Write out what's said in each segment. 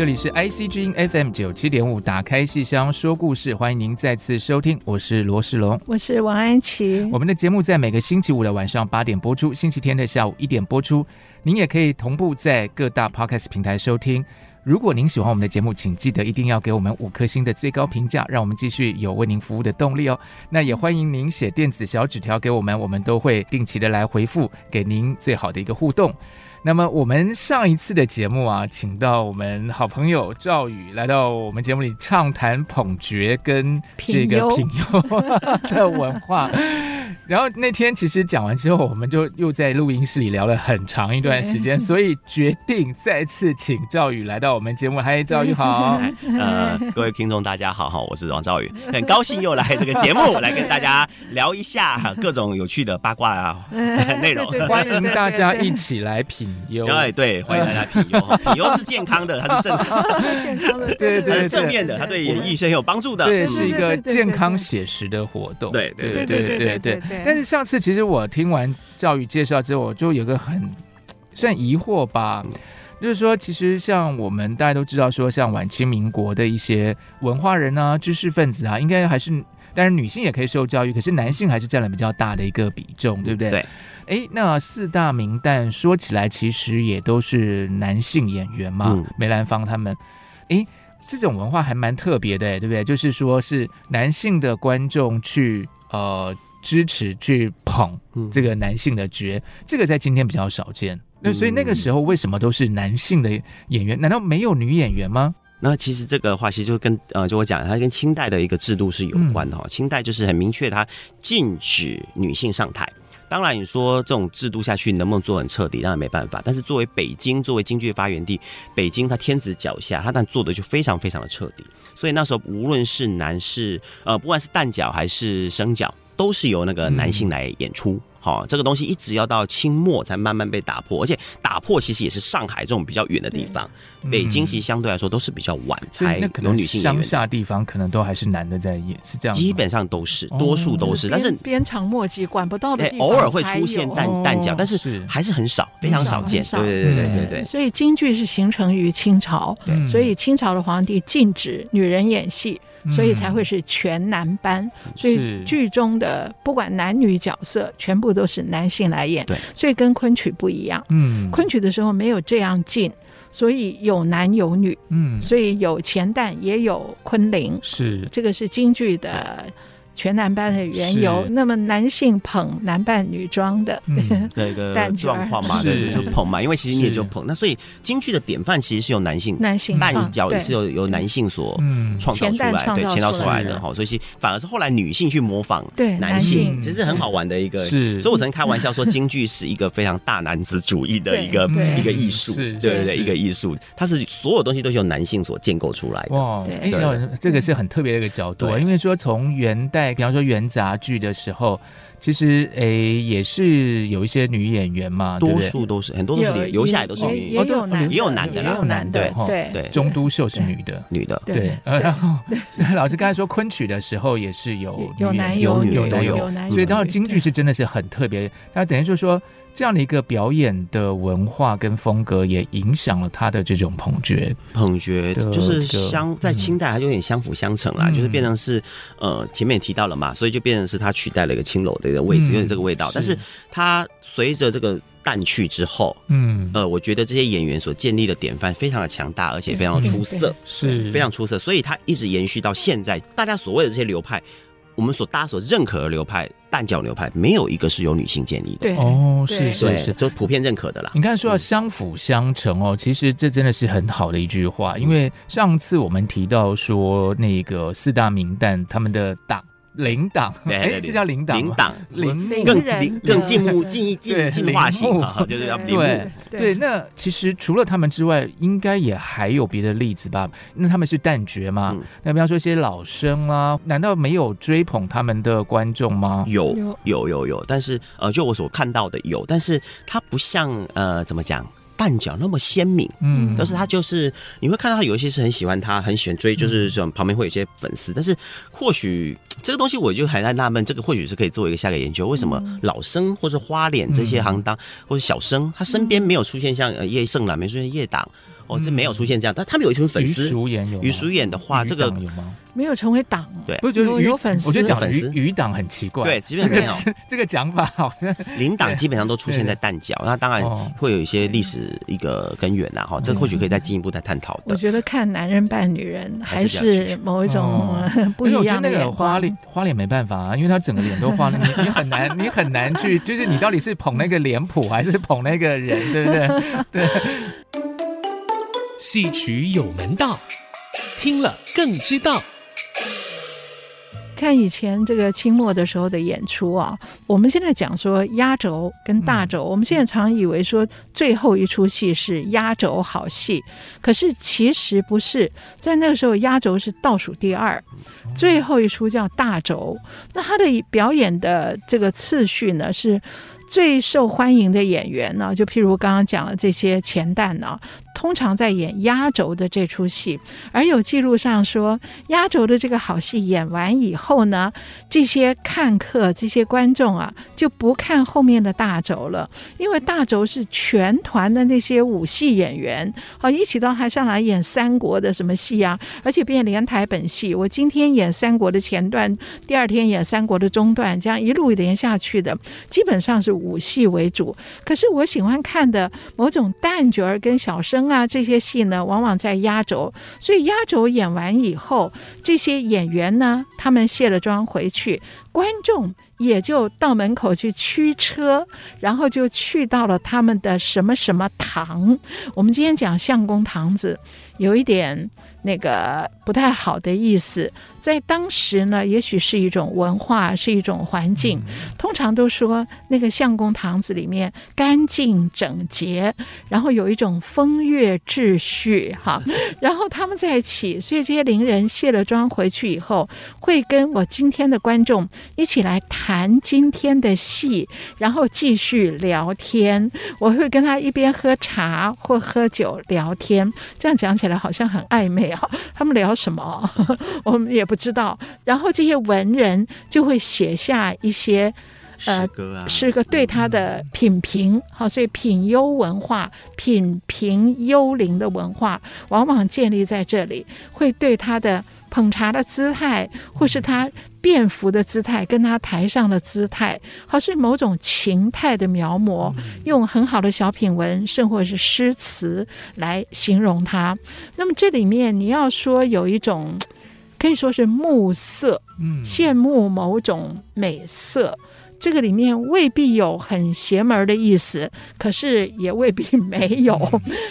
这里是 IC 之音 FM 九七点五，打开戏箱说故事，欢迎您再次收听，我是罗世龙，我是王安琪。我们的节目在每个星期五的晚上八点播出，星期天的下午一点播出。您也可以同步在各大 Podcast 平台收听。如果您喜欢我们的节目，请记得一定要给我们五颗星的最高评价，让我们继续有为您服务的动力哦。那也欢迎您写电子小纸条给我们，我们都会定期的来回复，给您最好的一个互动。那么我们上一次的节目啊，请到我们好朋友赵宇来到我们节目里畅谈捧角跟这个品优 的文化。然后那天其实讲完之后，我们就又在录音室里聊了很长一段时间，所以决定再次请赵宇来到我们节目。嗨，赵宇好。呃，各位听众大家好，哈，我是王赵宇，很高兴又来这个节目来跟大家聊一下各种有趣的八卦啊 内容。欢迎大家一起来品优。对对，欢迎大家品优。品优是健康的，它是正康的，健康的，对对对，正面的，它对演艺是很有帮助的。对，是一个健康写实的活动。对对对对对对。但是上次其实我听完教育介绍之后，我就有个很 算疑惑吧，就是说，其实像我们大家都知道，说像晚清民国的一些文化人啊、知识分子啊，应该还是，当然女性也可以受教育，可是男性还是占了比较大的一个比重，对不对？对。哎，那四大名旦说起来，其实也都是男性演员嘛，嗯、梅兰芳他们，哎，这种文化还蛮特别的，对不对？就是说是男性的观众去呃。支持去捧这个男性的角，嗯、这个在今天比较少见。那所以那个时候为什么都是男性的演员？难道没有女演员吗？那其实这个话其实就跟呃，就我讲，它跟清代的一个制度是有关的哈。嗯、清代就是很明确，它禁止女性上台。当然，你说这种制度下去能不能做很彻底？当然没办法。但是作为北京，作为京剧的发源地，北京它天子脚下，它但做的就非常非常的彻底。所以那时候无论是男士，呃，不管是旦角还是生角。都是由那个男性来演出。嗯好，这个东西一直要到清末才慢慢被打破，而且打破其实也是上海这种比较远的地方，嗯、北京其实相对来说都是比较晚才有女性演员。乡下地方可能都还是男的在演，是这样。基本上都是，多数都是，哦、但是鞭长莫及，管不到的地方偶尔会出现旦旦角，但是还是很少，非常少见。对对对对对对。所以京剧是形成于清朝，所以清朝的皇帝禁止女人演戏，所以才会是全男班。嗯、所以剧中的不管男女角色，全部都是男性来演，对，所以跟昆曲不一样。嗯，昆曲的时候没有这样近，所以有男有女。嗯，所以有钱旦也有昆凌，是这个是京剧的。全男班的缘由，那么男性捧男扮女装的 那个状况嘛，对，就捧嘛，因为其实你也就捧。那所以京剧的典范其实是由男性，男性扮角也是由由男性所创造出来，对，创造出来的哈。所以反而是后来女性去模仿男性，其实很好玩的一个。是，所以我曾经开玩笑说，京剧是一个非常大男子主义的 一个一个艺术，对对对，一个艺术，它是所有东西都是由男性所建构出来的。哇，哎，这个是很特别的一个角度，因为说从元代。比方说元杂剧的时候，其实诶、欸、也是有一些女演员嘛，多数都是很多都是留下来都是女演员，也有男也有男的，也有男的，对对。中都秀是女的，女的，对。然后对老师刚才说昆曲的时候也是有有男有女都有，所以当然京剧是真的是很特别，那等于就是说。这样的一个表演的文化跟风格，也影响了他的这种捧角。捧角就是相在清代，它就有点相辅相成啦，嗯、就是变成是呃前面也提到了嘛，所以就变成是他取代了一个青楼的一个位置，有点、嗯、这个味道。是，但是它随着这个淡去之后，嗯呃，我觉得这些演员所建立的典范非常的强大，而且非常的出色，是非常出色，所以它一直延续到现在。大家所谓的这些流派。我们所大家所认可的流派蛋角流派，没有一个是由女性建立的。对哦，是是是，就普遍认可的啦。你看说到相辅相成哦，其实这真的是很好的一句话。因为上次我们提到说那个四大名旦他们的党。领党，哎，这叫领党，领党，领更领更进步、进进进化型啊，就是要领对对。那其实除了他们之外，应该也还有别的例子吧？那他们是旦角嘛？那比方说一些老生啊，难道没有追捧他们的观众吗？有有有有，但是呃，就我所看到的有，但是他不像呃，怎么讲？旦角那么鲜明，嗯，但是他就是你会看到他有一些是很喜欢他，很喜欢追，就是这种旁边会有一些粉丝，但是或许这个东西我就还在纳闷，这个或许是可以做一个下个研究，为什么老生或是花脸这些行当或者小生，他身边没有出现像呃叶盛兰，没出现叶党。哦，这没有出现这样，但他们有一群粉丝。于淑妍有。余淑妍的话，这个有吗？没有成为党。对，我觉得有粉丝。我觉得讲余余党很奇怪。对，基本上没有 这个讲法，好像 领党基本上都出现在蛋角，那当然会有一些历史一个根源呐，哈，这或许可以再进一步再探讨的。我觉得看男人扮女人还是某一种不一样的。那个花脸花脸没办法啊，因为他整个脸都花了，你你很难你很难去，就是你到底是捧那个脸谱还是捧那个人，对不对？对。戏曲有门道，听了更知道。看以前这个清末的时候的演出啊，我们现在讲说压轴跟大轴，我们现在常以为说最后一出戏是压轴好戏，可是其实不是，在那个时候压轴是倒数第二，最后一出叫大轴。那他的表演的这个次序呢是。最受欢迎的演员呢，就譬如刚刚讲了这些前旦呢，通常在演压轴的这出戏，而有记录上说，压轴的这个好戏演完以后呢，这些看客、这些观众啊，就不看后面的大轴了，因为大轴是全团的那些武戏演员，好一起到台上来演三国的什么戏啊，而且变连台本戏，我今天演三国的前段，第二天演三国的中段，这样一路连下去的，基本上是。武戏为主，可是我喜欢看的某种旦角儿跟小生啊，这些戏呢，往往在压轴。所以压轴演完以后，这些演员呢，他们卸了妆回去，观众也就到门口去驱车，然后就去到了他们的什么什么堂。我们今天讲相公堂子，有一点那个不太好的意思。在当时呢，也许是一种文化，是一种环境。通常都说那个相公堂子里面干净整洁，然后有一种风月秩序，哈。然后他们在一起，所以这些伶人卸了妆回去以后，会跟我今天的观众一起来谈今天的戏，然后继续聊天。我会跟他一边喝茶或喝酒聊天，这样讲起来好像很暧昧啊。他们聊什么？我们也。不知道，然后这些文人就会写下一些呃诗歌啊，诗歌对他的品评。好，所以品优文化、品评幽灵的文化，往往建立在这里，会对他的捧茶的姿态，或是他便服的姿态，跟他台上的姿态，好是某种情态的描摹，用很好的小品文，甚或是诗词来形容他。那么这里面你要说有一种。可以说是慕色，嗯，羡慕某种美色，这个里面未必有很邪门的意思，可是也未必没有。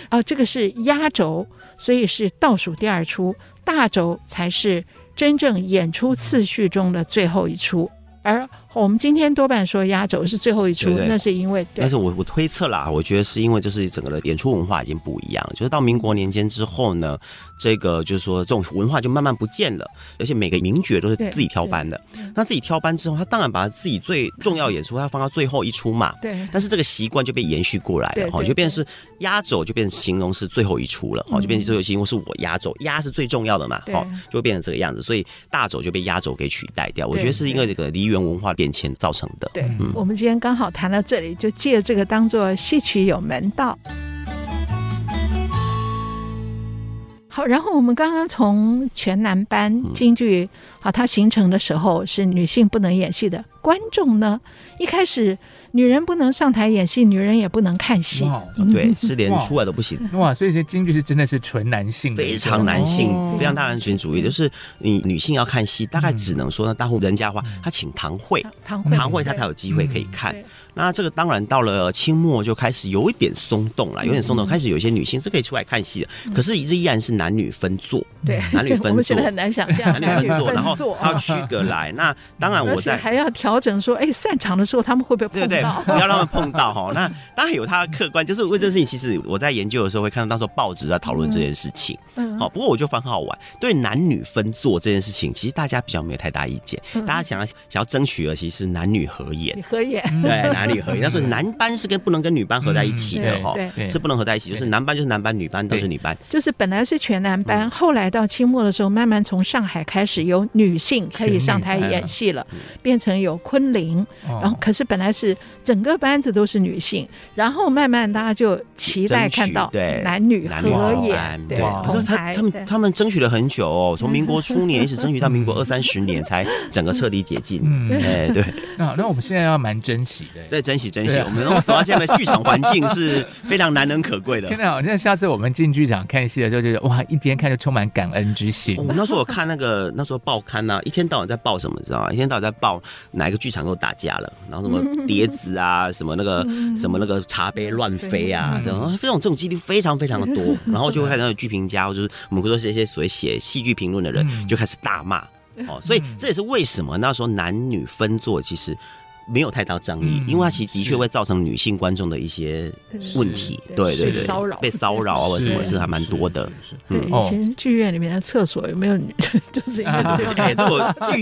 啊，这个是压轴，所以是倒数第二出，大轴才是真正演出次序中的最后一出，而。我们今天多半说压轴是最后一出，对对，那是因为，但是我我推测啦，我觉得是因为就是整个的演出文化已经不一样，就是到民国年间之后呢，这个就是说这种文化就慢慢不见了，而且每个名角都是自己挑班的，那自己挑班之后，他当然把他自己最重要演出他放到最后一出嘛，对，但是这个习惯就被延续过来了，哈，就变成是压轴就变成形容是最后一出了，哈，就变成最后形容是我压轴，压是最重要的嘛，哈，就会变成这个样子，所以大轴就被压轴给取代掉，我觉得是因为这个梨园文化变迁造成的。对，嗯、我们今天刚好谈到这里，就借这个当做戏曲有门道。好，然后我们刚刚从全男班京剧，好，它形成的时候是女性不能演戏的，观众呢，一开始女人不能上台演戏，女人也不能看戏。对，是连出来都不行。哇，所以这京剧是真的是纯男性，非常男性，非常大男性主义。就是你女性要看戏，大概只能说呢，大户人家的话，他请堂会，堂会他才有机会可以看。那这个当然到了清末就开始有一点松动了，有点松动，开始有一些女性是可以出来看戏的。可是这依然是男女分座，对，男女分座，我很难想象 男女分座，然后他要区隔来。那当然我在还要调整说，哎，散场的时候他们会不会碰到？不要让他们碰到哈。那当然有他的客观，就是为这件事情，其实我在研究的时候会看到，当时候报纸在讨论这件事情。好，不过我就发现很好玩，对男女分座这件事情，其实大家比较没有太大意见。大家想要想要争取的，其实是男女合演，合演，对，男女合演。那所以男班是跟不能跟女班合在一起的哈，是不能合在一起，就是男班就是男班，女班都是女班。就是本来是全男班，后来到清末的时候，慢慢从上海开始有女性可以上台演戏了，变成有昆凌，然后可是本来是整个班子都是女性，然后慢慢大家就期待看到男女合演。对，可是他他们他们争取了很久哦，从民国初年一直争取到民国二三十年才整个彻底解禁。哎，对。那那我们现在要蛮珍惜的，对，珍惜珍惜我们。能够走到这样的剧场环境是非常难能可贵的。真的，好像下次我们进剧场看戏的时候，就是哇，一边看就充满感恩之心。我 那时候我看那个那时候报刊啊，一天到晚在报什么，知道吗？一天到晚在报哪一个剧场又打架了，然后什么碟子啊，什么那个什么那个茶杯乱飞啊，这种这种这种几率非常非常的多。然后就会看到剧评家，就是我们会说是一些所谓写戏剧评论的人，就开始大骂哦。所以这也是为什么那时候男女分座其实。没有太大争议，因为它其实的确会造成女性观众的一些问题，对对对，骚扰、被骚扰啊，或什么是还蛮多的。对，以前剧院里面的厕所有没有女？就是 哎，这个剧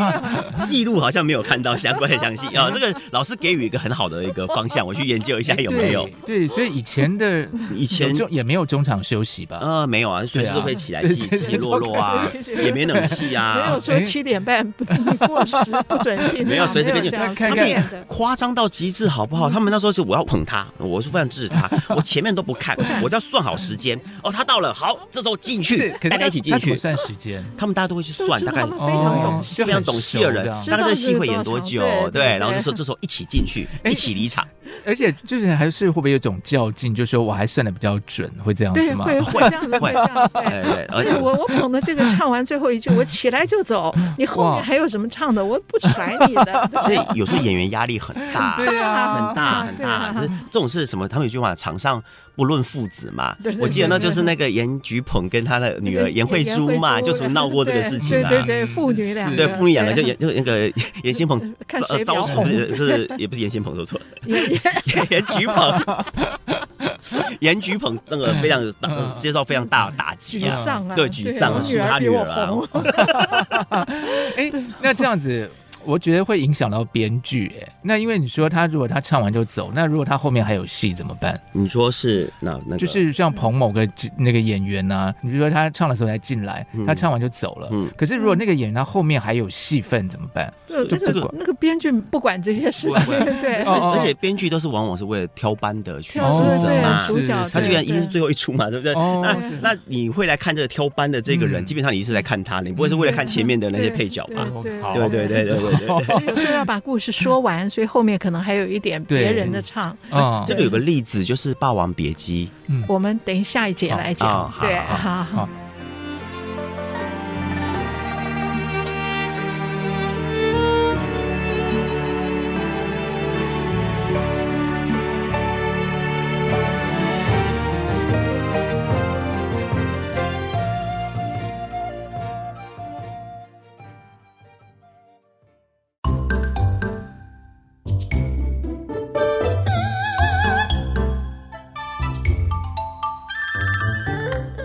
记录好像没有看到相关的详细啊。这个老师给予一个很好的一个方向，我去研究一下有没有。对，所以以前的以前就也没有中场休息吧？呃，没有啊，随时都会起来起起落落啊，也没冷气啊，没有说七点半不过时不准进，没有随时可以进。看看。夸张到极致，好不好？他们那时候是我要捧他，我是非常支持他，我前面都不看，我要算好时间。哦，他到了，好，这时候进去，大家一起进去。算时间，他们大家都会去算，大概非常懂，非常懂戏的人，大概这个戏会演多久？对，然后就说这时候一起进去，一起离场。而且就是还是会不会有种较劲，就是说我还算的比较准，会这样子吗？会会这样子，会这样。对对，而且我我捧的这个唱完最后一句，我起来就走，你后面还有什么唱的？我不甩你的。所以有时候演员压力 很大，对啊，很大很大。就是这种是什么？他们有句话，场上不论父子嘛。我记得那就是那个严菊鹏跟他的女儿严慧珠嘛，就属于闹过这个事情啊。对对对，父女两个，对父女两个就严就那个严新鹏，看谁遭不是是也不是严新鹏说错了，严严菊鹏，严菊鹏那个非常接受非常大的打击啊，对沮丧，是他女儿啊。哎，那这样子。我觉得会影响到编剧，哎，那因为你说他如果他唱完就走，那如果他后面还有戏怎么办？你说是那那就是像捧某个那个演员呐，你比如说他唱的时候才进来，他唱完就走了，嗯，可是如果那个演员他后面还有戏份怎么办？就这个那个编剧不管这些事情，对，而且编剧都是往往是为了挑班的去负责嘛，主角他居然一定是最后一出嘛，对不对？那那你会来看这个挑班的这个人，基本上你是来看他，你不会是为了看前面的那些配角吧？对对对对对。有时候要把故事说完，所以后面可能还有一点别人的唱。啊，这个有个例子就是《霸王别姬》，嗯，我们等下一节来讲。对，好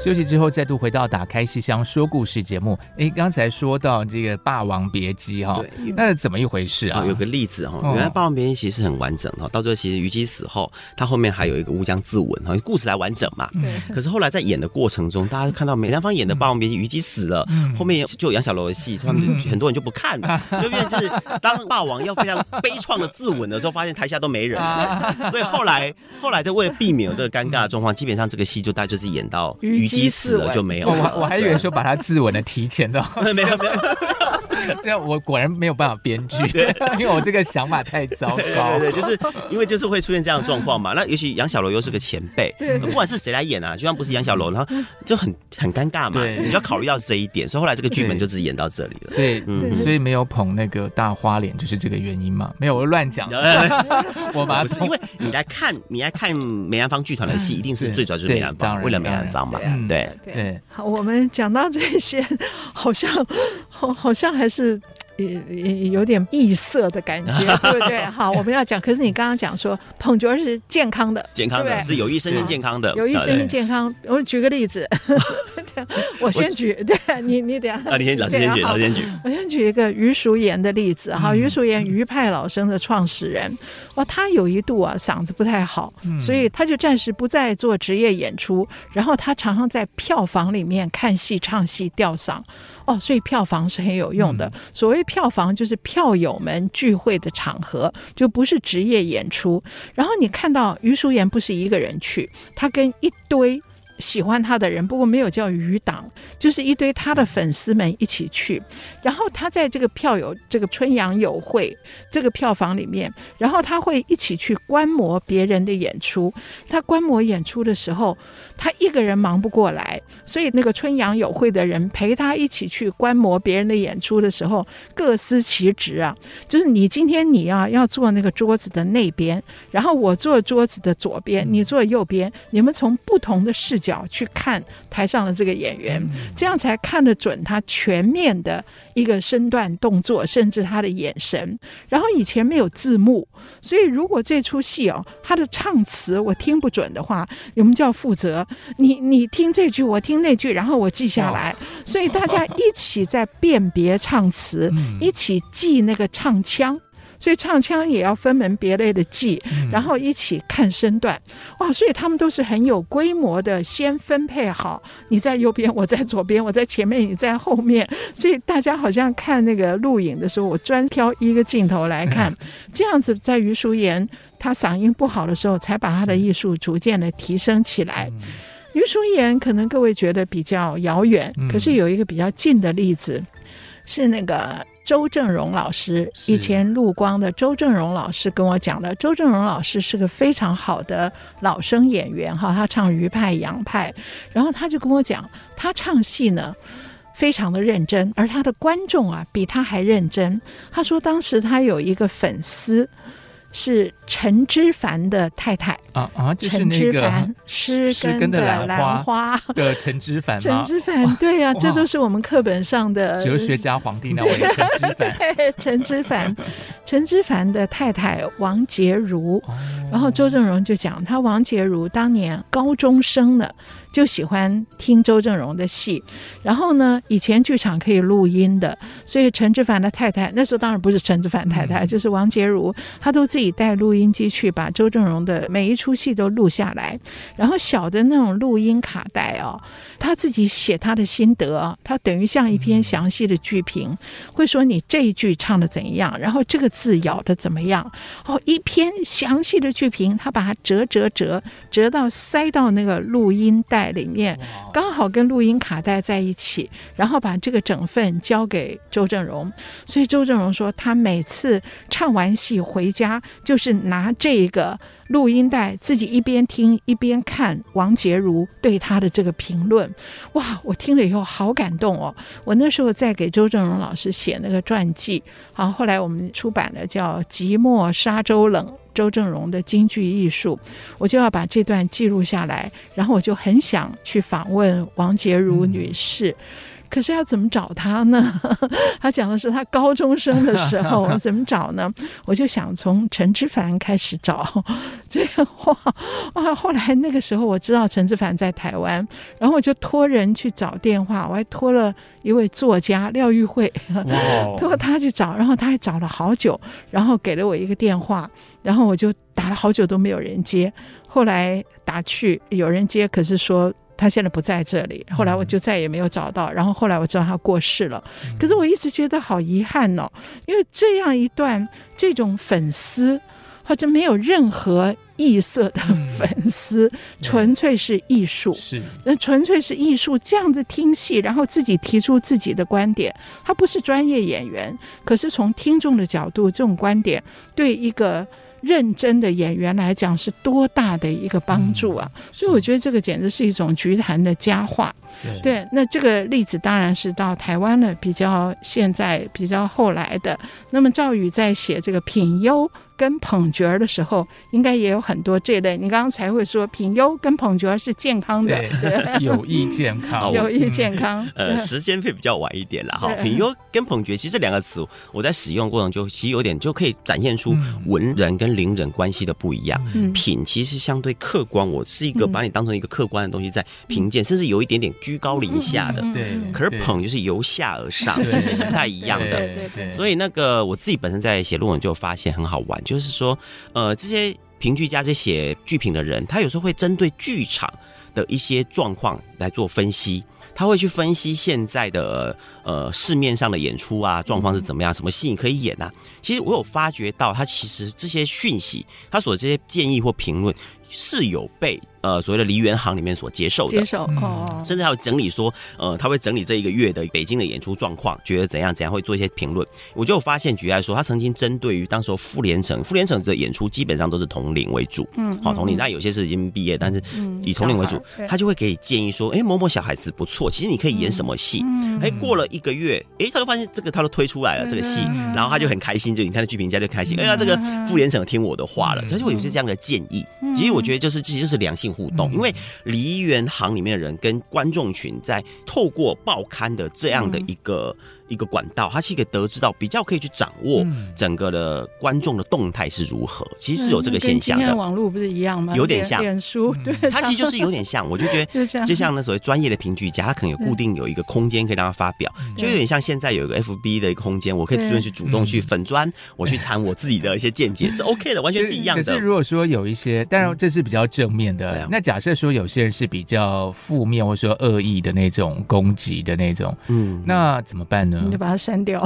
休息之后，再度回到打开戏箱说故事节目。哎，刚才说到这个《霸王别姬》哈，那怎么一回事啊？有个例子哈，原来《霸王别姬》其实很完整哈，到最后其实虞姬死后，他后面还有一个乌江自刎哈，故事才完整嘛。可是后来在演的过程中，大家看到梅兰芳演的《霸王别姬》，虞姬死了，后面就有杨小楼的戏，他们很多人就不看了，就变成是当霸王要非常悲怆的自刎的时候，发现台下都没人了，所以后来后来就为了避免有这个尴尬的状况，基本上这个戏就大家就是演到虞姬。死了就没有，我我还以为说把他自刎的提前到，没有没有，这我果然没有办法编剧，因为我这个想法太糟糕。对对，就是因为就是会出现这样的状况嘛。那尤其杨小楼又是个前辈，不管是谁来演啊，就算不是杨小楼，然后就很很尴尬嘛。你就要考虑到这一点，所以后来这个剧本就只演到这里了。所以，嗯，所以没有捧那个大花脸，就是这个原因嘛？没有，我乱讲。我把它，因为你来看，你来看梅兰芳剧团的戏，一定是最主要就是梅兰芳，为了梅兰芳嘛。对对。好，我们讲到这些，好像好，好像还是。也有点异色的感觉，对不对？好，我们要讲。可是你刚刚讲说捧角是健康的，健康的是有益身心健康的，有益身心健康。我举个例子，我先举，对你你等下，啊，你先老师先举，老师先举。我先举一个余淑妍的例子哈，余淑妍余派老生的创始人，哇，他有一度啊嗓子不太好，所以他就暂时不再做职业演出，然后他常常在票房里面看戏、唱戏、吊嗓。哦，所以票房是很有用的。所谓票房，就是票友们聚会的场合，就不是职业演出。然后你看到于淑妍不是一个人去，她跟一堆。喜欢他的人，不过没有叫余党，就是一堆他的粉丝们一起去。然后他在这个票友这个春阳友会这个票房里面，然后他会一起去观摩别人的演出。他观摩演出的时候，他一个人忙不过来，所以那个春阳友会的人陪他一起去观摩别人的演出的时候，各司其职啊。就是你今天你啊要坐那个桌子的那边，然后我坐桌子的左边，你坐右边，你们从不同的视角。去看台上的这个演员，这样才看得准他全面的一个身段动作，甚至他的眼神。然后以前没有字幕，所以如果这出戏哦，他的唱词我听不准的话，我们就要负责。你你听这句，我听那句，然后我记下来。所以大家一起在辨别唱词，一起记那个唱腔。所以唱腔也要分门别类的记，然后一起看身段，哇！所以他们都是很有规模的，先分配好，你在右边，我在左边，我在前面，你在后面。所以大家好像看那个录影的时候，我专挑一个镜头来看，这样子在于淑妍她嗓音不好的时候，才把她的艺术逐渐的提升起来。于淑妍可能各位觉得比较遥远，可是有一个比较近的例子，是那个。周正荣老师，以前陆光的周正荣老师跟我讲的，周正荣老师是个非常好的老生演员哈，他唱余派、杨派，然后他就跟我讲，他唱戏呢非常的认真，而他的观众啊比他还认真。他说当时他有一个粉丝。是陈之凡的太太。啊啊，就是那个失根的兰花的陈之凡？陈之凡，对呀、啊，这都是我们课本上的哲学家皇帝那位陈之凡。陈之凡，陈之凡的太太王洁如，然后周正荣就讲，他王洁如当年高中生呢。就喜欢听周正荣的戏，然后呢，以前剧场可以录音的，所以陈之凡的太太那时候当然不是陈之凡太太，就是王洁如，她都自己带录音机去把周正荣的每一出戏都录下来，然后小的那种录音卡带哦，他自己写他的心得，他等于像一篇详细的剧评，会说你这一句唱的怎样，然后这个字咬的怎么样，哦，一篇详细的剧评，他把它折折折折到塞到那个录音带。里面刚好跟录音卡带在一起，然后把这个整份交给周正荣。所以周正荣说，他每次唱完戏回家，就是拿这个录音带自己一边听一边看王洁如对他的这个评论。哇，我听了以后好感动哦！我那时候在给周正荣老师写那个传记，好，后来我们出版了叫《寂寞沙洲冷》。周正荣的京剧艺术，我就要把这段记录下来，然后我就很想去访问王洁如女士。嗯可是要怎么找他呢？他讲的是他高中生的时候，我 怎么找呢？我就想从陈之凡开始找。这个话啊！后来那个时候我知道陈之凡在台湾，然后我就托人去找电话，我还托了一位作家廖玉慧，托他去找，然后他还找了好久，然后给了我一个电话，然后我就打了好久都没有人接，后来打去有人接，可是说。他现在不在这里，后来我就再也没有找到。然后后来我知道他过世了，可是我一直觉得好遗憾哦，因为这样一段这种粉丝或者没有任何异色的粉丝，嗯、纯粹是艺术，是那纯粹是艺术。这样子听戏，然后自己提出自己的观点，他不是专业演员，可是从听众的角度，这种观点对一个。认真的演员来讲是多大的一个帮助啊！嗯、所以我觉得这个简直是一种菊坛的佳话。对，对，那这个例子当然是到台湾了，比较现在比较后来的。那么赵宇在写这个品优跟捧角儿的时候，应该也有很多这类。你刚刚才会说品优跟捧角儿是健康的，对有益健康，有益健康。呃，时间会比较晚一点了哈。品优跟捧角，其实这两个词我在使用过程中其实有点就可以展现出文人跟伶人关系的不一样。嗯、品其实相对客观，我是一个把你当成一个客观的东西在评鉴，甚至有一点点。居高临下的，对，可是捧就是由下而上，其实是不太一样的。对对。所以那个我自己本身在写论文就发现很好玩，就是说，呃，这些评剧家这些写剧评的人，他有时候会针对剧场的一些状况来做分析，他会去分析现在的呃市面上的演出啊状况是怎么样，什么戏可以演啊。其实我有发觉到，他其实这些讯息，他所这些建议或评论是有被。呃，所谓的梨园行里面所接受的，接受哦，甚至还有整理说，呃，他会整理这一个月的北京的演出状况，觉得怎样怎样，会做一些评论。我就发现，举例来说，他曾经针对于当时候傅连城，傅连城的演出基本上都是同龄为主，嗯，好同龄，那有些是已经毕业，但是以同龄为主，他就会给建议说，哎，某某小孩子不错，其实你可以演什么戏？哎，过了一个月，哎，他就发现这个他都推出来了这个戏，然后他就很开心，就你看剧评家就开心，哎呀，这个傅连城听我的话了，他就会有些这样的建议。其实我觉得就是其实就是良性互动，因为。梨园行里面的人跟观众群在透过报刊的这样的一个。一个管道，他其实可以得知到比较可以去掌握整个的观众的动态是如何，其实是有这个现象的。网络不是一样吗？有点像。脸书，对，它其实就是有点像。我就觉得，就像那所谓专业的评剧家，他可能有固定有一个空间可以让他发表，就有点像现在有一个 FB 的一个空间，我可以主动去主动去粉砖，我去谈我自己的一些见解是 OK 的，完全是一样的。可是如果说有一些，当然这是比较正面的。那假设说有些人是比较负面或者说恶意的那种攻击的那种，嗯，那怎么办呢？你就把它删掉。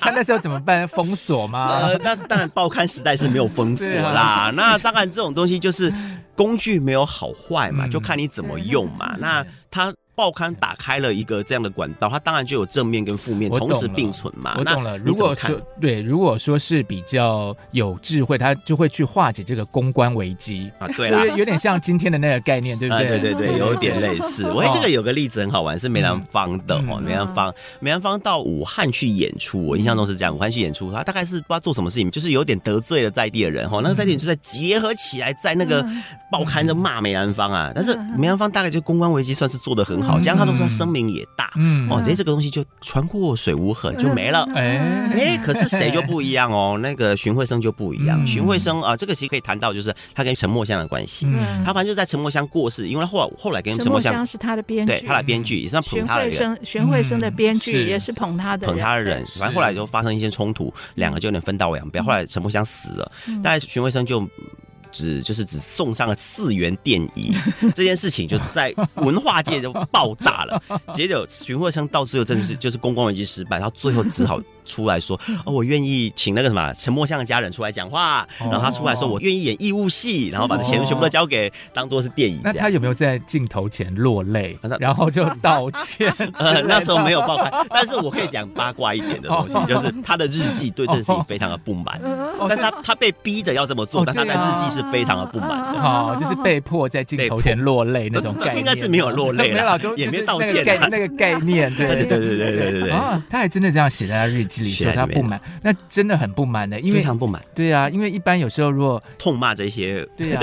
他 那时候怎么办？封锁吗？呃，那当然，报刊时代是没有封锁啦。那当然，这种东西就是工具没有好坏嘛，就看你怎么用嘛。那他。报刊打开了一个这样的管道，它当然就有正面跟负面同时并存嘛。我懂了。如果说对，如果说是比较有智慧，他就会去化解这个公关危机啊。对啦，有点像今天的那个概念，对不对？对对 对，有点类似。我这个有个例子很好玩，是梅兰芳的哦。梅兰芳，梅兰芳到武汉去演出，我印象中是这样。武汉去演出，他大概是不知道做什么事情，就是有点得罪了在地的人哈。那个在地人就在结合起来，在那个报刊就骂梅兰芳啊。但是梅兰芳大概就公关危机算是做的很好。好，这样他都说他声名也大，嗯，哦，这这个东西就穿过水无痕就没了，哎。哎，可是谁就不一样哦，那个荀慧生就不一样，荀慧生啊，这个其实可以谈到就是他跟陈墨香的关系，他反正就在陈墨香过世，因为后来后来跟陈墨香是他的编剧，对，他的编剧也是捧他的人，荀慧生，荀慧生的编剧也是捧他的，捧他的人，反正后来就发生一些冲突，两个就有点分道扬镳，后来陈墨香死了，但是荀慧生就。只就是只送上了四元电椅这件事情，就在文化界就爆炸了。结果荀鹤生到最后真的是就是公关危机失败，他最后只好。出来说哦，我愿意请那个什么陈墨香的家人出来讲话，然后他出来说，我愿意演义务戏，然后把这钱全部都交给当做是电影。那他有没有在镜头前落泪，然后就道歉？呃那时候没有爆开，但是我可以讲八卦一点的东西，就是他的日记对这件事情非常的不满，但是他他被逼着要这么做，但他在日记是非常的不满的，好，就是被迫在镜头前落泪那种 概念，应该是没有落泪了，也没道歉，那个概念，对。对对对对对对啊，他还真的这样写在他日记里。说他不满，那真的很不满的，因为非常不满。对啊，因为一般有时候如果痛骂这些，对啊，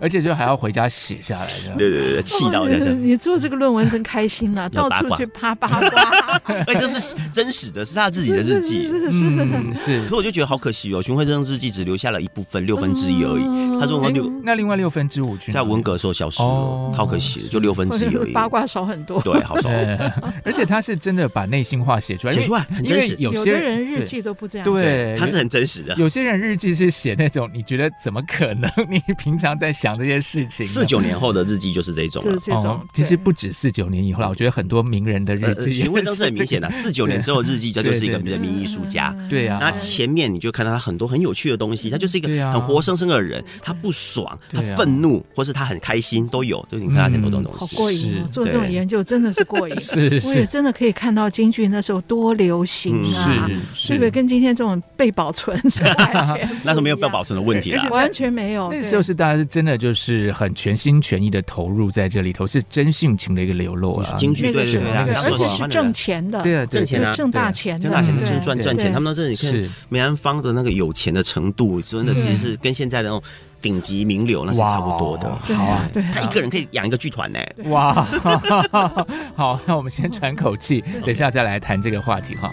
而且就还要回家写下来，对对对，气到这样。你做这个论文真开心啊，到处去啪八卦，而且这是真实的，是他自己的日记，嗯，是。可我就觉得好可惜哦，荀慧生日记只留下了一部分，六分之一而已。他说我六，那另外六分之五去在文革时候消失了，好可惜，就六分之一而已。八卦少很多，对，好少。而且他是真的把内心话写出来，写出来很真实。有些人日记都不这样，对，他是很真实的。有些人日记是写那种你觉得怎么可能？你平常在想这些事情。四九年后的日记就是这种，就是这种。其实不止四九年以后了，我觉得很多名人的日记，询问都是很明显的。四九年之后日记，这就是一个人民艺术家。对呀，那前面你就看到他很多很有趣的东西，他就是一个很活生生的人。他不爽，他愤怒，或是他很开心，都有。就你看他很多种东西，好过瘾。做这种研究真的是过瘾。是是，我也真的可以看到京剧那时候多流行啊，是不是跟今天这种被保存 那时候没有被保存的问题啦，完全没有。那时候是大家是真的就是很全心全意的投入在这里头，是真性情的一个流露啊。京剧对对对，而且是挣钱的，对啊，挣钱啊，挣大钱，挣大钱的，就是赚赚钱。他们这里看梅兰芳的那个有钱的程度，真的其实是跟现在的那种。顶级名流那是差不多的，好啊，他一个人可以养一个剧团呢。哇，好，那我们先喘口气，等一下再来谈这个话题哈。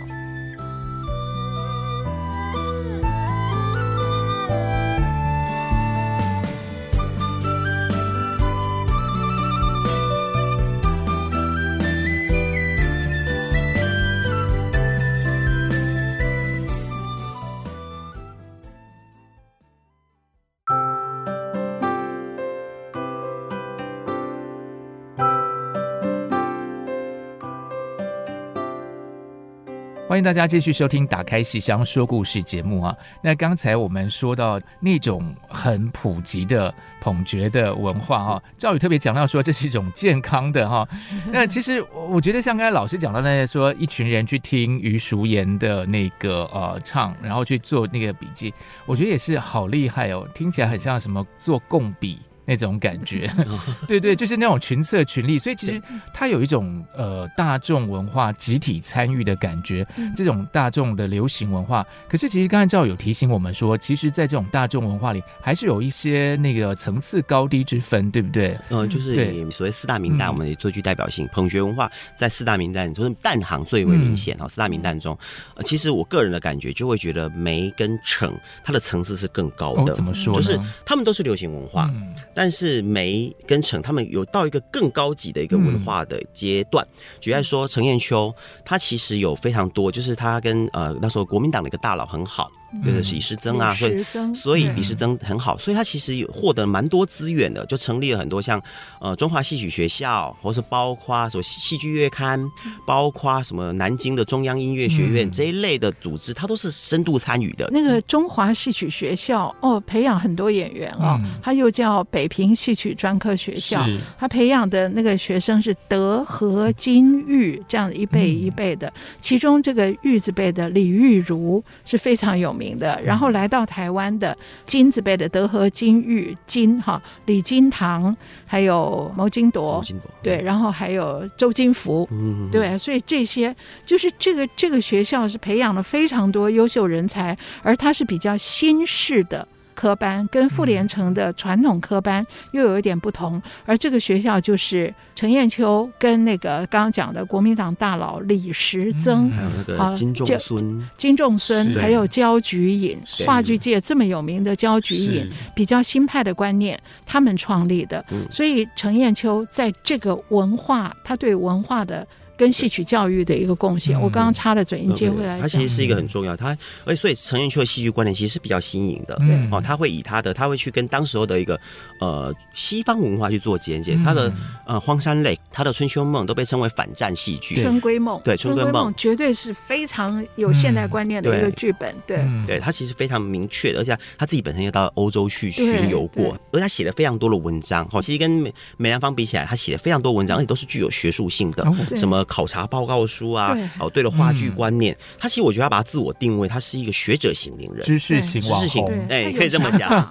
迎大家继续收听《打开戏箱说故事》节目啊！那刚才我们说到那种很普及的捧角的文化哈，赵宇特别强调说这是一种健康的哈。那其实我觉得像刚才老师讲到那些说一群人去听余淑妍的那个呃唱，然后去做那个笔记，我觉得也是好厉害哦，听起来很像什么做共笔。那种感觉，对对，就是那种群策群力，所以其实它有一种呃大众文化集体参与的感觉，这种大众的流行文化。可是其实刚才赵有提醒我们说，其实，在这种大众文化里，还是有一些那个层次高低之分，对不对？嗯，就是所谓四大名旦，我们也最具代表性。捧角文化在四大名旦，就是旦行最为明显啊。四大名旦中，呃，其实我个人的感觉就会觉得梅跟逞它的层次是更高的。怎么说？就是他们都是流行文化。但是梅跟陈他们有到一个更高级的一个文化的阶段。举例说，陈彦秋他其实有非常多，就是他跟呃那时候国民党的一个大佬很好。就是李时珍啊，所以所以李时珍很好，所以他其实有获得蛮多资源的，就成立了很多像呃中华戏曲学校，或是包括什么戏剧月刊，包括什么南京的中央音乐学院这一类的组织，他都是深度参与的。那个中华戏曲学校哦，培养很多演员哦，他又叫北平戏曲专科学校，他培养的那个学生是德和金玉这样一辈一辈的，其中这个玉字辈的李玉如是非常有名的，然后来到台湾的金子辈的德和金玉金哈李金堂，还有毛金铎，对，然后还有周金福，对，所以这些就是这个这个学校是培养了非常多优秀人才，而它是比较新式的。科班跟傅连城的传统科班又有一点不同，而这个学校就是陈彦秋跟那个刚刚讲的国民党大佬李时珍，还有那个金仲孙，金仲孙，还有焦菊隐，话剧界这么有名的焦菊隐，比较新派的观念，他们创立的。所以陈彦秋在这个文化，他对文化的。跟戏曲教育的一个贡献，嗯、我刚刚插了嘴，你接回来。它其实是一个很重要，它而且所以程砚秋的戏剧观念其实是比较新颖的，对、哦，他会以他的，他会去跟当时候的一个呃西方文化去做结解。嗯、他的呃《荒山泪》、他的《春秋梦》都被称为反战戏剧，《春闺梦》对，《春闺梦》绝对是非常有现代观念的一个剧本，嗯、对，对，他其实非常明确的，而且他自己本身也到欧洲去巡游过，而他写了非常多的文章，哦，其实跟梅梅兰芳比起来，他写了非常多文章，而且都是具有学术性的，哦、什么考察报告。书啊，哦，对了，话剧观念，他其实我觉得他把他自我定位，他是一个学者型名人，知识型，知识型，哎，可以这么讲，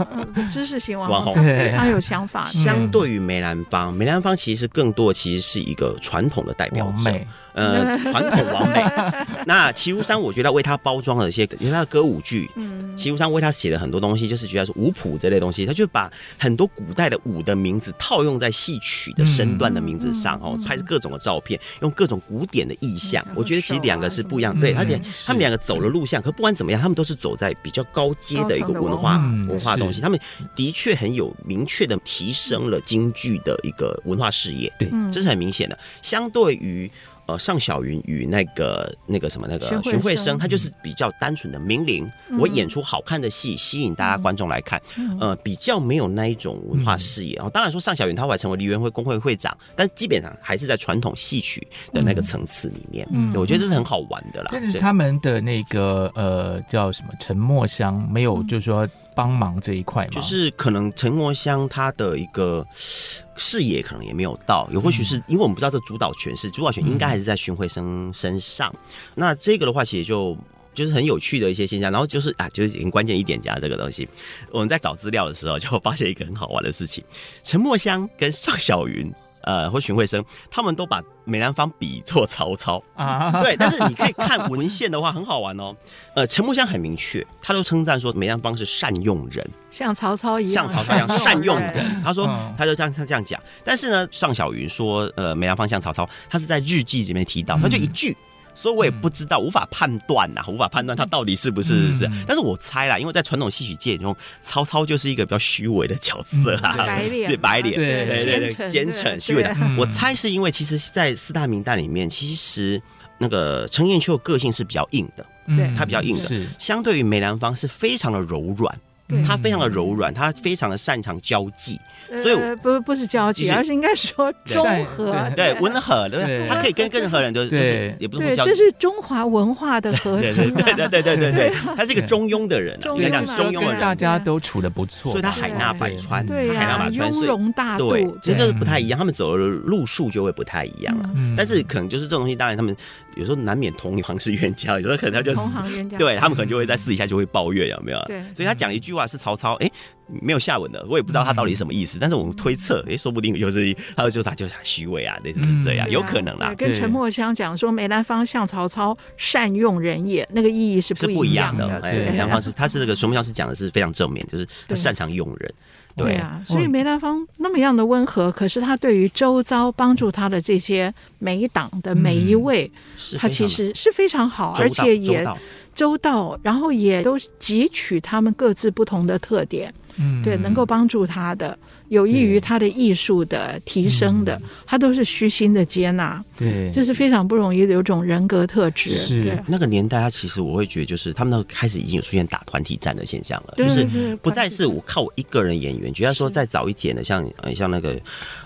知识型网红，非常 有想法。相对于梅兰芳，梅兰芳其实更多的其实是一个传统的代表者。呃，传统完美。那齐如山，我觉得为他包装了一些，因为他的歌舞剧，嗯，齐如山为他写了很多东西，就是觉得是舞谱这类东西，他就把很多古代的舞的名字套用在戏曲的身段的名字上，哦，拍各种的照片，用各种古典的意象。我觉得其实两个是不一样，对他两，他们两个走了路线，可不管怎么样，他们都是走在比较高阶的一个文化文化东西，他们的确很有明确的提升了京剧的一个文化事业，对，这是很明显的，相对于。呃，尚小云与那个那个什么那个徐慧生，他就是比较单纯的名伶，嗯、我演出好看的戏，吸引大家观众来看。嗯、呃，比较没有那一种文化视野。哦、嗯，当然说尚小云他后来成为梨园会工会会长，但基本上还是在传统戏曲的那个层次里面。嗯，我觉得这是很好玩的啦。但是他们的那个呃叫什么沉默香没有，就是说。帮忙这一块嘛，就是可能陈墨香他的一个视野可能也没有到，也或许是因为我们不知道这主导权是主导权应该还是在巡回生身上。嗯、那这个的话，其实就就是很有趣的一些现象。然后就是啊，就是很关键一点讲这个东西，我们在找资料的时候就发现一个很好玩的事情：陈墨香跟尚小云。呃，或荀慧生，他们都把梅兰芳比作曹操啊，对。但是你可以看文献的话，很好玩哦。呃，陈木香很明确，他都称赞说梅兰芳是善用人，像曹操一样，像曹操一样善用人。他说，他就这样他这样讲。但是呢，尚小云说，呃，梅兰芳像曹操，他是在日记里面提到，他就一句。所以我也不知道，无法判断呐，无法判断他到底是不是是，但是我猜啦，因为在传统戏曲界中，曹操就是一个比较虚伪的角色啦，白脸，对白脸，对。对对，奸臣虚伪的。我猜是因为其实，在四大名旦里面，其实那个程砚秋个性是比较硬的，对，他比较硬的，相对于梅兰芳是非常的柔软。他非常的柔软，他非常的擅长交际，所以不不是交际，而是应该说中和，对。温和，对，他可以跟跟任何人都就是也不是交际，这是中华文化的核心，对对对对对对，他是一个中庸的人，应该讲中庸的人，大家都处的不错，所以他海纳百川，对。海纳百川，雍容大度，对，其实这是不太一样，他们走的路数就会不太一样了，但是可能就是这种东西，当然他们有时候难免同行是冤家，有时候可能他就同行冤家，对他们可能就会在私底下就会抱怨，有没有？对，所以他讲一句话是曹操，哎，没有下文的，我也不知道他到底什么意思。但是我们推测，哎，说不定就是他就他就是虚伪啊，类似是这样，有可能啦。跟陈墨香讲说梅兰芳向曹操，善用人也，那个意义是不一样的。对，梅兰芳是他是那个陈墨香是讲的是非常正面，就是他擅长用人。对啊，所以梅兰芳那么样的温和，可是他对于周遭帮助他的这些每一党的每一位，他其实是非常好，而且也。周到，然后也都汲取他们各自不同的特点，嗯，对，能够帮助他的。有益于他的艺术的提升的，他都是虚心的接纳，对，这是非常不容易的，有种人格特质。是那个年代，他其实我会觉得，就是他们都开始已经有出现打团体战的现象了，就是不再是我靠我一个人演员。觉得说再早一点的，像像那个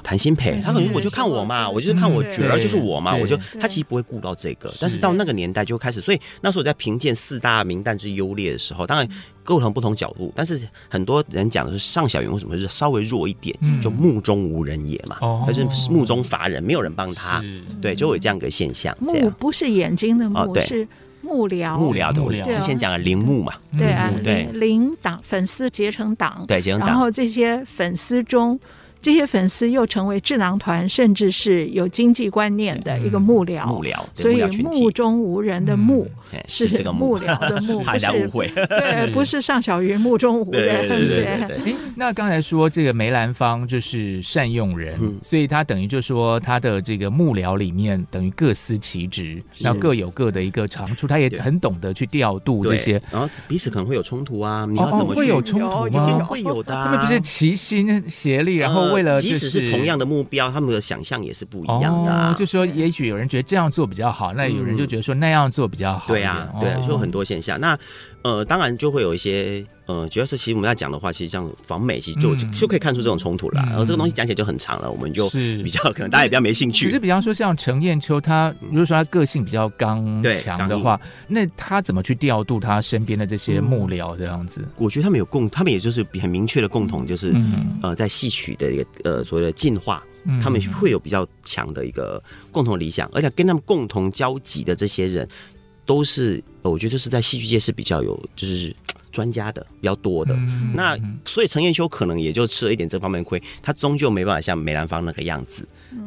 谭新培，他可能我就看我嘛，我就是看我角儿就是我嘛，我就他其实不会顾到这个。但是到那个年代就开始，所以那时候我在评鉴四大名旦之优劣的时候，当然。构成不同角度，但是很多人讲的是尚小云为什么是稍微弱一点，就目中无人也嘛，他是目中乏人，没有人帮他，对，就有这样一个现象。目不是眼睛的目，是幕僚，幕僚的。之前讲了铃木嘛，对啊，对，铃党粉丝结成党，对，结成党，然后这些粉丝中。这些粉丝又成为智囊团，甚至是有经济观念的一个幕僚。幕僚，所以目中无人的目是这个幕僚的幕，大家误会。对，不是尚小云目中无人。对对对。那刚才说这个梅兰芳就是善用人，所以他等于就说他的这个幕僚里面等于各司其职，然后各有各的一个长处，他也很懂得去调度这些。然后彼此可能会有冲突啊，你要怎么去？会有冲突吗？会有的。他们不是齐心协力，然后。为了即使是同样的目标，他们的想象也是不一样的。就说，也许有人觉得这样做比较好，那有人就觉得说那样做比较好。对啊，对，就很多现象。那呃，当然就会有一些呃，主要是其实我们要讲的话，其实像访美，其实就就可以看出这种冲突了。然后这个东西讲起来就很长了，我们就比较可能大家也比较没兴趣。可是，比方说像程砚秋，他如果说他个性比较刚强的话，那他怎么去调度他身边的这些幕僚这样子？我觉得他们有共，他们也就是很明确的共同，就是呃，在戏曲的一个呃所谓的进化，他们会有比较强的一个共同理想，而且跟他们共同交集的这些人。都是，我觉得就是在戏剧界是比较有，就是专家的比较多的。嗯、那所以陈燕秋可能也就吃了一点这方面亏，他终究没办法像梅兰芳那个样子。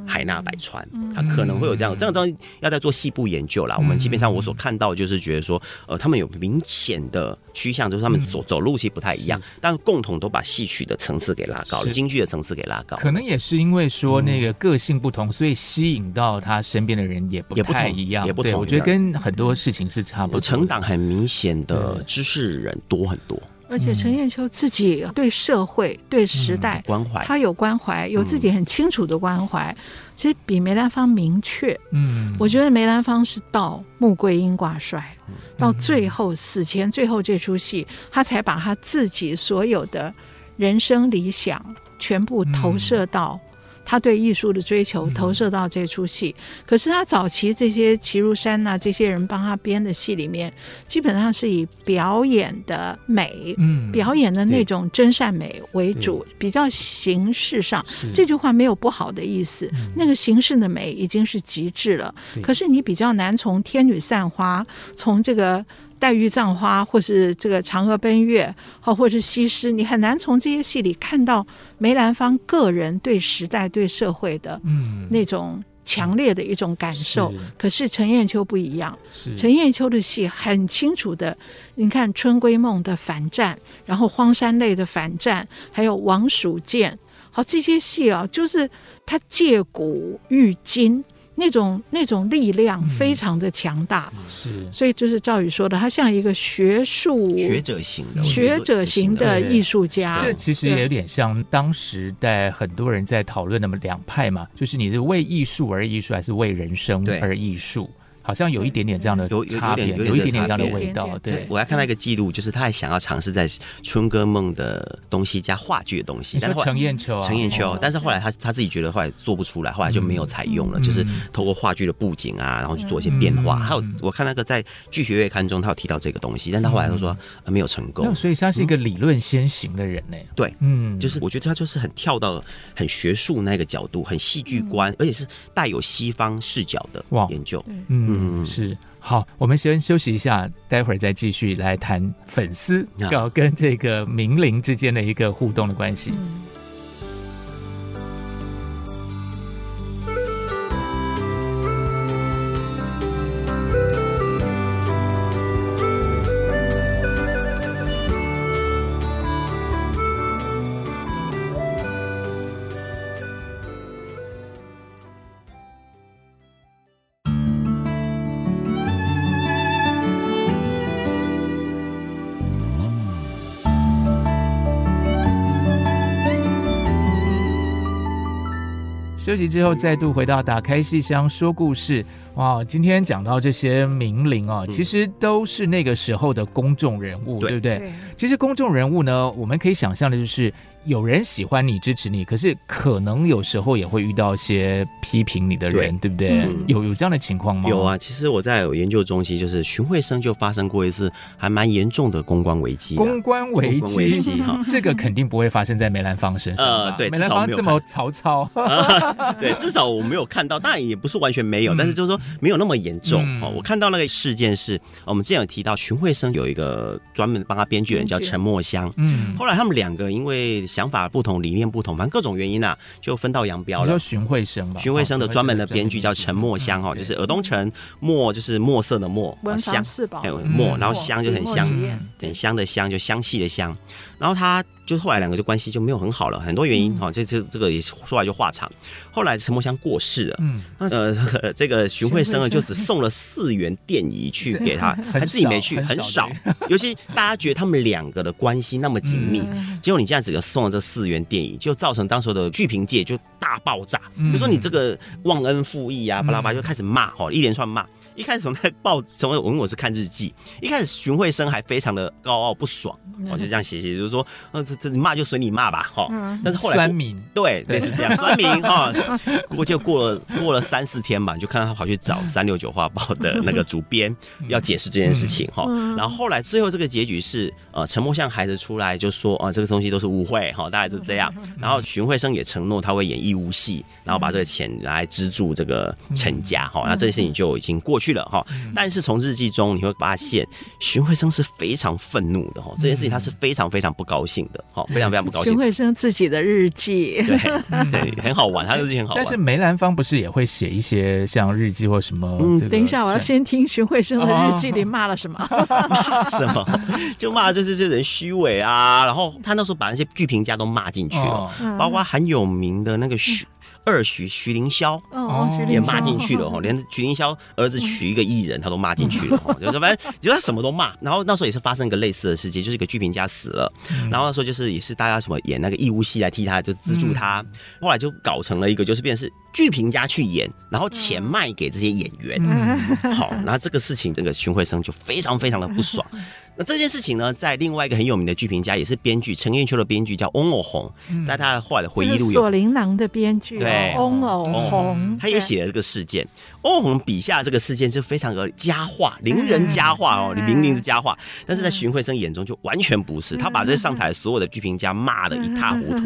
海纳百川，他可能会有这样，这样东西要在做细部研究啦。我们基本上我所看到就是觉得说，呃，他们有明显的趋向，就是他们走走路其实不太一样，但共同都把戏曲的层次给拉高了，京剧的层次给拉高。可能也是因为说那个个性不同，所以吸引到他身边的人也不太一样，也不同。我觉得跟很多事情是差不多。成党很明显的知识人多很多。而且陈燕秋自己对社会、对时代关怀，他有关怀，有自己很清楚的关怀，其实比梅兰芳明确。嗯，我觉得梅兰芳是到穆桂英挂帅，到最后死前最后这出戏，他才把他自己所有的人生理想全部投射到。他对艺术的追求投射到这出戏，可是他早期这些齐如山呐、啊，这些人帮他编的戏里面，基本上是以表演的美，嗯，表演的那种真善美为主，比较形式上。这句话没有不好的意思，那个形式的美已经是极致了。可是你比较难从《天女散花》从这个。黛玉葬花，或是这个嫦娥奔月，好，或是西施，你很难从这些戏里看到梅兰芳个人对时代、对社会的嗯那种强烈的一种感受。嗯、可是陈燕秋不一样，陈燕秋的戏很清楚的，你看《春闺梦》的反战，然后《荒山泪》的反战，还有《王蜀剑》，好，这些戏啊，就是他借古喻今。那种那种力量非常的强大，嗯、是，所以就是赵宇说的，他像一个学术学者型的学者型的艺术家。这其实也有点像当时代很多人在讨论那么两派嘛，就是你是为艺术而艺术，还是为人生而艺术？好像有一点点这样的差别，有一点点这样的味道。对，我还看到一个记录，就是他还想要尝试在《春歌梦》的东西加话剧的东西，但是陈燕秋，陈燕秋，但是后来他他自己觉得后来做不出来，后来就没有采用了，就是透过话剧的布景啊，然后去做一些变化。还有我看那个在《剧学月刊》中，他有提到这个东西，但他后来他说没有成功。所以他是一个理论先行的人呢。对，嗯，就是我觉得他就是很跳到很学术那个角度，很戏剧观，而且是带有西方视角的研究。嗯。嗯，是好，我们先休息一下，待会儿再继续来谈粉丝要跟这个名伶之间的一个互动的关系。嗯之后，再度回到打开戏箱说故事。哇，今天讲到这些名伶啊，其实都是那个时候的公众人物，对不对？对。其实公众人物呢，我们可以想象的就是。有人喜欢你、支持你，可是可能有时候也会遇到一些批评你的人，对，对不对？嗯、有有这样的情况吗？有啊，其实我在有研究中心，就是荀慧生就发生过一次还蛮严重的公关危机。公关危机，哈，这个肯定不会发生在梅兰芳身上。呃，对，梅兰芳这么曹操，呃，对，至少我没有看到，但也不是完全没有，嗯、但是就是说没有那么严重。哦、嗯，我看到那个事件是，我们之前有提到荀慧生有一个专门帮他编剧人叫陈墨香，嗯，后来他们两个因为想法不同，理念不同，反正各种原因啊，就分道扬镳了。叫荀慧生吧，荀慧生的专门的编剧叫陈墨香哈，就是尔东城墨就是墨色的墨，香。还有墨，然后香就很香，很香的香就香气的香，然后他。就后来两个就关系就没有很好了，很多原因哈，这这这个也说来就话长。后来陈墨香过世了，嗯，那呃 这个荀慧生呢就只送了四元电仪去给他，他自己没去，很少。尤其大家觉得他们两个的关系那么紧密，结果你这样子就送了这四元电仪，就造成当时的剧评界就大爆炸，就说你这个忘恩负义啊，巴拉巴拉就开始骂哈，一连串骂。一开始从那报，从我因为我是看日记，一开始荀慧生还非常的高傲不爽，我就这样写写，就是说，呃，这这这你骂就随你骂吧，哈。但是后来酸民。对类似这样 酸民哈，不过就过了过了三四天吧，你就看到他跑去找三六九画报的那个主编要解释这件事情哈。然后后来最后这个结局是呃陈默向孩子出来就说啊这个东西都是误会哈，大概就这样。然后荀慧生也承诺他会演义务戏，然后把这个钱来资助这个陈家哈。那这件事情就已经过去了哈。但是从日记中你会发现荀慧生是非常愤怒的哈，这件事情他是非常非常不高兴的哈，非常非常不高兴。荀慧生自己的日记，对 对，很好玩，他的日记很好玩。但是梅兰芳不是也会写一些像日记或什么？嗯，等一下，我要先听荀慧生的日记里骂了什么？什么？就骂就是这些人虚伪啊，然后他那时候把那些剧评家都骂进去了，包括很有名的那个徐。二徐徐凌霄哦，也骂进去了哈，连徐凌霄儿子娶一个艺人，他都骂进去了哈，就是反正就他什么都骂。然后那时候也是发生一个类似的事情，就是一个剧评家死了，然后那时候就是也是大家什么演那个义务戏来替他就资助他，后来就搞成了一个就是变成是剧评家去演，然后钱卖给这些演员。好，然后这个事情这个荀慧生就非常非常的不爽。那这件事情呢，在另外一个很有名的剧评家，也是编剧陈砚秋的编剧叫翁偶鸿，在他后来的回忆录有《锁麟囊》的编剧，对，翁偶红，他也写了这个事件。翁偶红笔下这个事件是非常的佳话，伶人佳话哦，伶伶的佳话。但是在荀慧生眼中就完全不是，他把这上台所有的剧评家骂的一塌糊涂。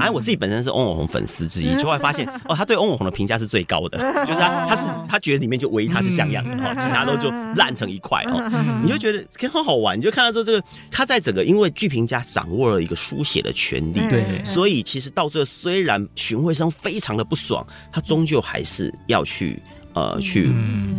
哎，我自己本身是翁偶红粉丝之一，就会发现哦，他对翁偶鸿的评价是最高的，就是他他是他觉得里面就唯一他是像样的哈，其他都就烂成一块哦，你就觉得很好玩。你就看到说，这个他在整个，因为剧评家掌握了一个书写的权利，对，所以其实到最后，虽然荀慧生非常的不爽，他终究还是要去呃去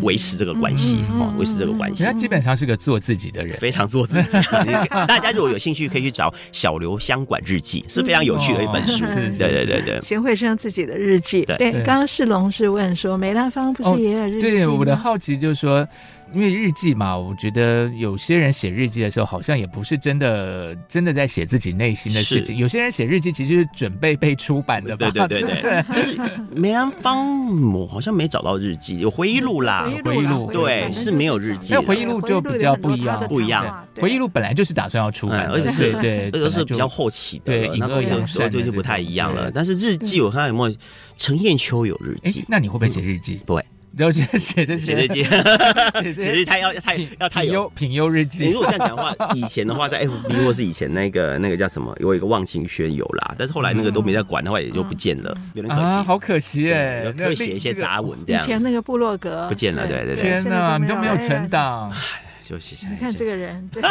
维持这个关系，哦，维持这个关系。他基本上是个做自己的人，非常做自己。大家如果有兴趣，可以去找《小刘相馆日记》，是非常有趣的一本书。对对对对，荀慧生自己的日记。对，刚刚世龙是问说，梅兰芳不是也有日记？对，我的好奇就是说。因为日记嘛，我觉得有些人写日记的时候，好像也不是真的真的在写自己内心的事情。有些人写日记其实是准备被出版的。对对对对。但是梅兰芳，我好像没找到日记，有回忆录啦，回忆录。对，是没有日记。那回忆录就比较不一样，不一样。回忆录本来就是打算要出版，而且是对，而且是比较后期的，对，隐恶扬善，对，就不太一样了。但是日记，我看有没有陈彦秋有日记？那你会不会写日记？对。要写写这些日记，写日记，他 要太要太有品优日记。你如果这样讲的话，以前的话在 FB 或是以前那个那个叫什么，有一个忘情轩有啦，但是后来那个都没在管的话，也就不见了，有点可惜，好可惜哎。会写一些杂文这样，以前那个部落格不见了，对对对。天哪，你都没有存档。休息你看这个人，对，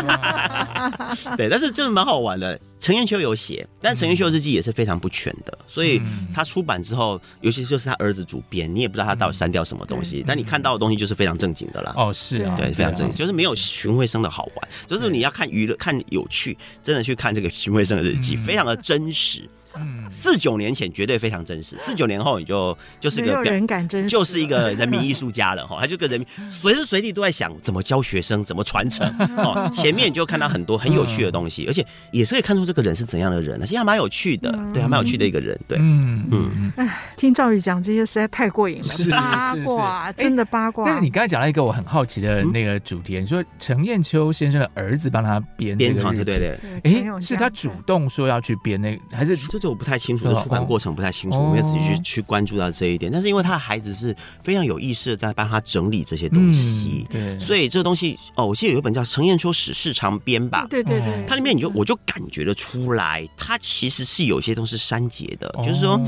对，但是真的蛮好玩的。陈砚秋有写，但陈砚秋日记也是非常不全的，所以他出版之后，尤其就是他儿子主编，你也不知道他到底删掉什么东西。但你看到的东西就是非常正经的啦。哦，是啊，对，非常正经，就是没有荀慧生的好玩。就是你要看娱乐、看有趣，真的去看这个荀慧生的日记，非常的真实。嗯，四九年前绝对非常真实，四九年后你就就是一个人感真实，就是一个人民艺术家了哈，他就跟人民 随时随地都在想怎么教学生，怎么传承 哦。前面就看到很多很有趣的东西，而且也是可以看出这个人是怎样的人，其实还蛮有趣的，对，还蛮有趣的一个人，对，嗯嗯。哎，听赵宇讲这些实在太过瘾了，八卦真的八卦。但是你刚才讲到一个我很好奇的那个主题，你说陈砚秋先生的儿子帮他编编这个日记，对对对，哎，是他主动说要去编那个，还是？这我不太清楚，的出版过程不太清楚，我没有仔细去去关注到这一点。但是因为他的孩子是非常有意识的在帮他整理这些东西，对，所以这个东西哦，我记得有一本叫《陈砚秋史事长编》吧，对对对，它里面你就我就感觉得出来，它其实是有些东西删节的，就是说，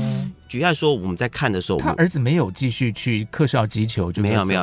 举例说，我们在看的时候，他儿子没有继续去课校击球，就没有没有，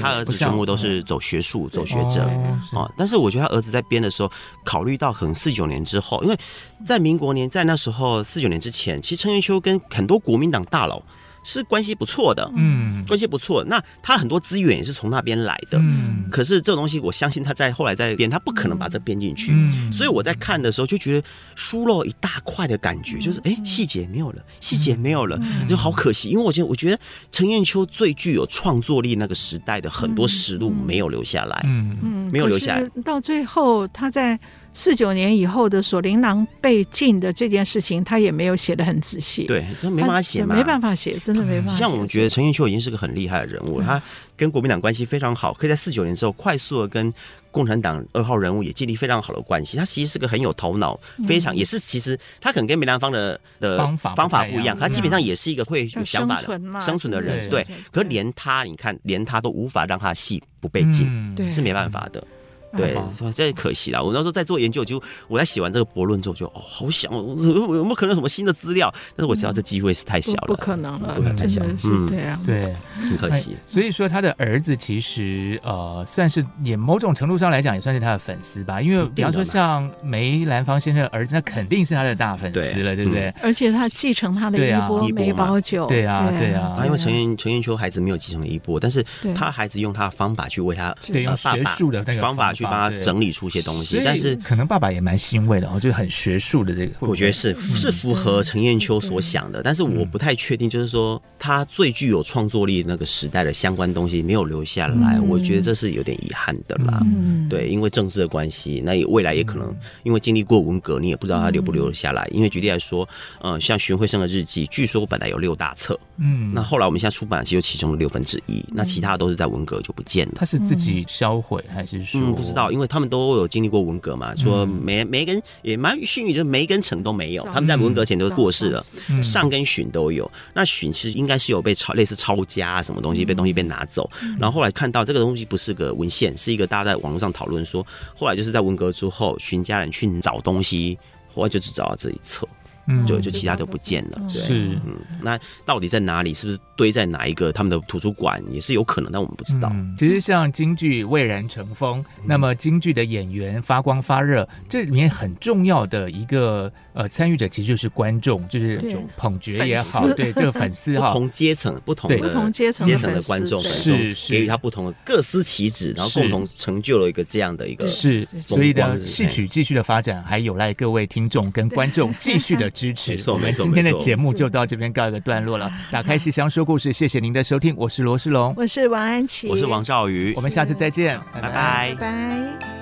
他儿子全部都是走学术、走学者。哦。但是我觉得他儿子在编的时候，考虑到可能四九年之后，因为在民国年，在那时候四九年之前，其实陈元秋跟很多国民党大佬是关系不错的，嗯，关系不错。那他很多资源也是从那边来的，嗯。可是这种东西，我相信他在后来在编，他不可能把这编进去。嗯。所以我在看的时候就觉得疏漏一大块的感觉，就是哎，细节没有了，细节没有了，就好可惜。因为我觉得，我觉得陈彦秋最具有创作力那个时代的很多实录没有留下来，嗯嗯，没有留下来。到最后他在。四九年以后的锁麟囊被禁的这件事情，他也没有写的很仔细。对，他没办法写嘛，没办法写，真的没办法写。像我们觉得陈云秀已经是个很厉害的人物，他跟国民党关系非常好，可以在四九年之后快速的跟。共产党二号人物也建立非常好的关系，他其实是个很有头脑，非常也是其实他可能跟梅兰芳的的方法方法不一样，他基本上也是一个会有想法的生存的人，对。可是连他，你看，连他都无法让他的戏不被禁，是没办法的。对，所以这可惜了。我那时候在做研究，就我在写完这个博论之后，就哦，好想有没有可能什么新的资料？但是我知道这机会是太小了，不可能了，太小。嗯，对啊，对，很可惜。所以说，他的儿子其实呃，算是也某种程度上来讲，也算是他的粉丝吧。因为比方说像梅兰芳先生的儿子，那肯定是他的大粉丝了，对不对？而且他继承他的衣钵梅葆玖，对啊，对啊。他因为陈云陈云秋孩子没有继承了衣钵，但是他孩子用他的方法去为他对用学术的那个方法去帮他整理出。一些东西，但是可能爸爸也蛮欣慰的哦，就是很学术的这个，我觉得是是符合陈寅恪所想的，但是我不太确定，就是说他最具有创作力那个时代的相关东西没有留下来，我觉得这是有点遗憾的啦。对，因为政治的关系，那也未来也可能因为经历过文革，你也不知道他留不留得下来。因为举例来说，嗯，像荀慧生的日记，据说本来有六大册，嗯，那后来我们现在出版只有其中的六分之一，那其他都是在文革就不见了。他是自己销毁还是说？嗯，不知道，因为他们都。有经历过文革嘛？说梅梅根也蛮幸运，就梅根城都没有，他们在文革前都过世了。上跟荀都有，那荀其实应该是有被抄，类似抄家什么东西，被东西被拿走。然后后来看到这个东西不是个文献，是一个大家在网络上讨论说，后来就是在文革之后，荀家人去找东西，后来就只找到这一册。嗯，就就其他都不见了，对是，嗯，那到底在哪里？是不是堆在哪一个他们的图书馆也是有可能，但我们不知道。嗯、其实像京剧蔚然成风，嗯、那么京剧的演员发光发热，这里面很重要的一个呃参与者，其实就是观众，就是捧角也好，对，这个粉丝哈，不同阶层、不同的不同阶层阶层的观众，是是。给予他不同的各司其职，然后共同成就了一个这样的一个是，所以呢戏曲继续的发展，还有赖各位听众跟观众继续的。支持。我们今天的节目就到这边告一个段落了。打开戏箱说故事，谢谢您的收听，我是罗世龙，我是王安琪，我是王兆宇，我们下次再见，拜。拜拜。